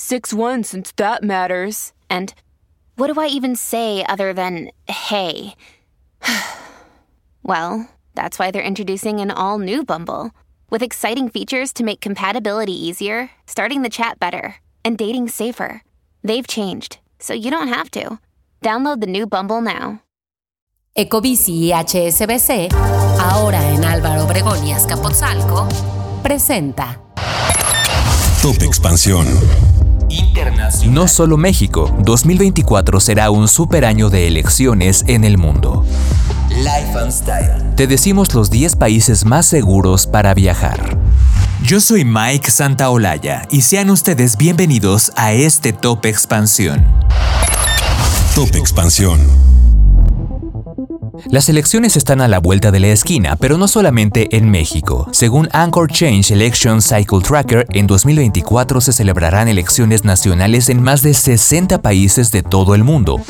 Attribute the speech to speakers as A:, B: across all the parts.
A: 6 1 since that matters. And what do I even say other than hey? well, that's why they're introducing an all new Bumble with exciting features to make compatibility easier, starting the chat better, and dating safer. They've changed, so you don't have to. Download the new Bumble now.
B: Ecobici y HSBC, ahora en Álvaro Obregón y Azcapotzalco, presenta
C: Top Expansión.
D: Internacional. No solo México, 2024 será un super año de elecciones en el mundo.
C: Life and Style.
D: Te decimos los 10 países más seguros para viajar. Yo soy Mike Santaolalla y sean ustedes bienvenidos a este Top Expansión.
C: Top Expansión.
D: Las elecciones están a la vuelta de la esquina, pero no solamente en México. Según Anchor Change Election Cycle Tracker, en 2024 se celebrarán elecciones nacionales en más de 60 países de todo el mundo.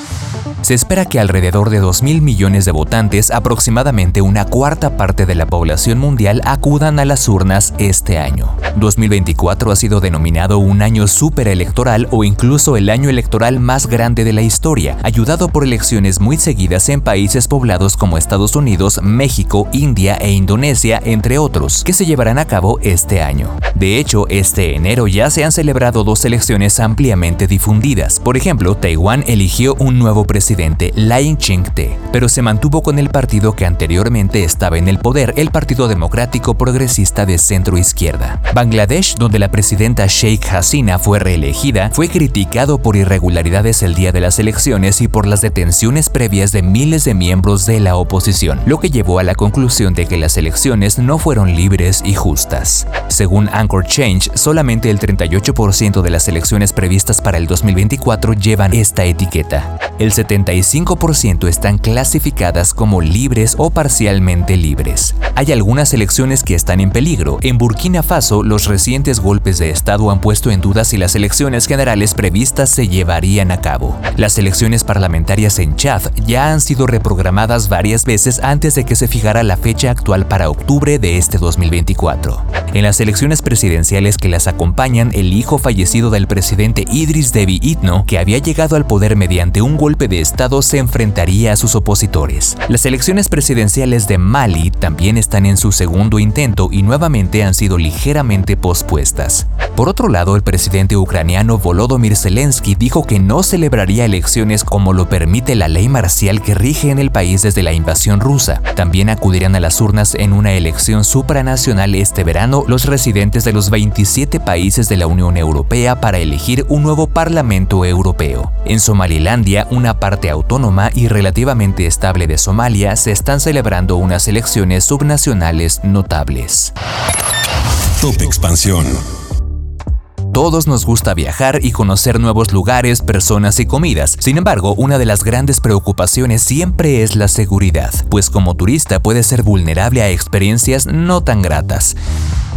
D: Se espera que alrededor de 2.000 millones de votantes, aproximadamente una cuarta parte de la población mundial, acudan a las urnas este año. 2024 ha sido denominado un año superelectoral o incluso el año electoral más grande de la historia, ayudado por elecciones muy seguidas en países poblados como Estados Unidos, México, India e Indonesia, entre otros, que se llevarán a cabo este año. De hecho, este enero ya se han celebrado dos elecciones ampliamente difundidas. Por ejemplo, Taiwán eligió un nuevo presidente, Lai Ching-te, pero se mantuvo con el partido que anteriormente estaba en el poder, el Partido Democrático Progresista de centro izquierda. Bangladesh, donde la presidenta Sheikh Hasina fue reelegida, fue criticado por irregularidades el día de las elecciones y por las detenciones previas de miles de miembros de la oposición, lo que llevó a la conclusión de que las elecciones no fueron libres y justas. Según Anchor Change, solamente el 38% de las elecciones previstas para el 2024 llevan esta etiqueta. El 75% están clasificadas como libres o parcialmente libres. Hay algunas elecciones que están en peligro. En Burkina Faso, los recientes golpes de Estado han puesto en duda si las elecciones generales previstas se llevarían a cabo. Las elecciones parlamentarias en Chad ya han sido reprogramadas varias veces antes de que se fijara la fecha actual para octubre de este 2024. En las elecciones presidenciales que las acompañan, el hijo fallecido del presidente Idris Deby Itno, que había llegado al poder mediante un golpe de Estado, se enfrentaría a sus opositores. Las elecciones presidenciales de Mali también están en su segundo intento y nuevamente han sido ligeramente pospuestas. Por otro lado, el presidente ucraniano Volodymyr Zelensky dijo que no celebraría elecciones como lo permite la ley marcial que rige en el país desde la invasión rusa. También acudirán a las urnas en una elección supranacional este verano los residentes de los 27 países de la Unión Europea para elegir un nuevo Parlamento Europeo. En Somalilandia, una parte autónoma y relativamente estable de Somalia, se están celebrando unas elecciones subnacionales notables.
C: Top Expansión.
D: Todos nos gusta viajar y conocer nuevos lugares, personas y comidas. Sin embargo, una de las grandes preocupaciones siempre es la seguridad, pues como turista puede ser vulnerable a experiencias no tan gratas.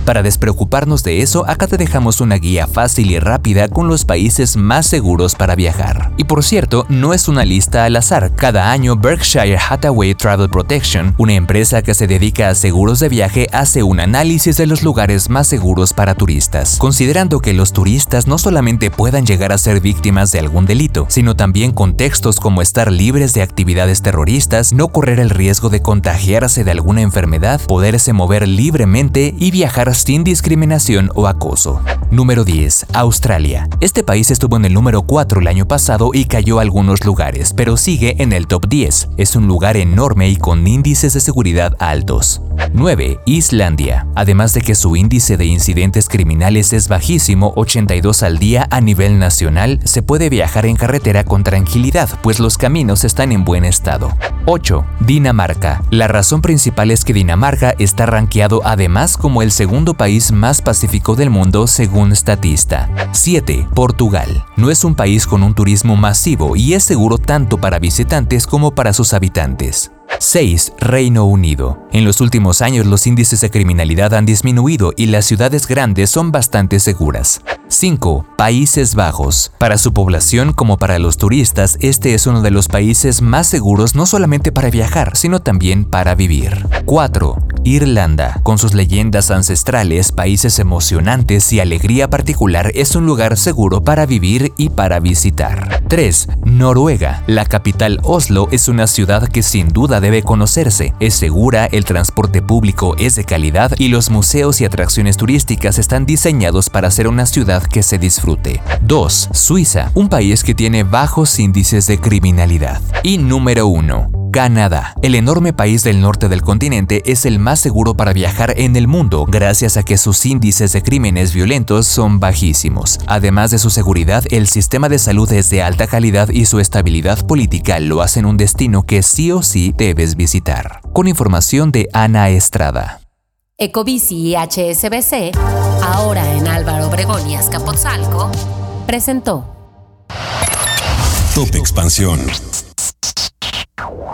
D: Para despreocuparnos de eso, acá te dejamos una guía fácil y rápida con los países más seguros para viajar. Y por cierto, no es una lista al azar. Cada año Berkshire Hathaway Travel Protection, una empresa que se dedica a seguros de viaje, hace un análisis de los lugares más seguros para turistas, considerando que los turistas no solamente puedan llegar a ser víctimas de algún delito, sino también contextos como estar libres de actividades terroristas, no correr el riesgo de contagiarse de alguna enfermedad, poderse mover libremente y viajar sin discriminación o acoso. Número 10. Australia. Este país estuvo en el número 4 el año pasado y cayó a algunos lugares, pero sigue en el top 10. Es un lugar enorme y con índices de seguridad altos. 9. Islandia. Además de que su índice de incidentes criminales es bajísimo, 82 al día a nivel nacional, se puede viajar en carretera con tranquilidad, pues los caminos están en buen estado. 8. Dinamarca. La razón principal es que Dinamarca está rankeado además como el segundo país más pacífico del mundo según Statista. 7. Portugal. No es un país con un turismo masivo y es seguro tanto para visitantes como para sus habitantes. 6. Reino Unido. En los últimos años los índices de criminalidad han disminuido y las ciudades grandes son bastante seguras. 5. Países Bajos. Para su población como para los turistas, este es uno de los países más seguros no solamente para viajar, sino también para vivir. 4. Irlanda. Con sus leyendas ancestrales, países emocionantes y alegría particular, es un lugar seguro para vivir y para visitar. 3. Noruega. La capital Oslo es una ciudad que sin duda debe conocerse. Es segura, el transporte público es de calidad y los museos y atracciones turísticas están diseñados para ser una ciudad que se disfrute. 2. Suiza, un país que tiene bajos índices de criminalidad. Y número 1. Canadá. El enorme país del norte del continente es el más seguro para viajar en el mundo gracias a que sus índices de crímenes violentos son bajísimos. Además de su seguridad, el sistema de salud es de alta calidad y su estabilidad política lo hacen un destino que sí o sí debes visitar. Con información de Ana Estrada.
B: Ecobici y HSBC, ahora en Álvaro Obregón y Azcapotzalco, presentó
C: Top Expansión.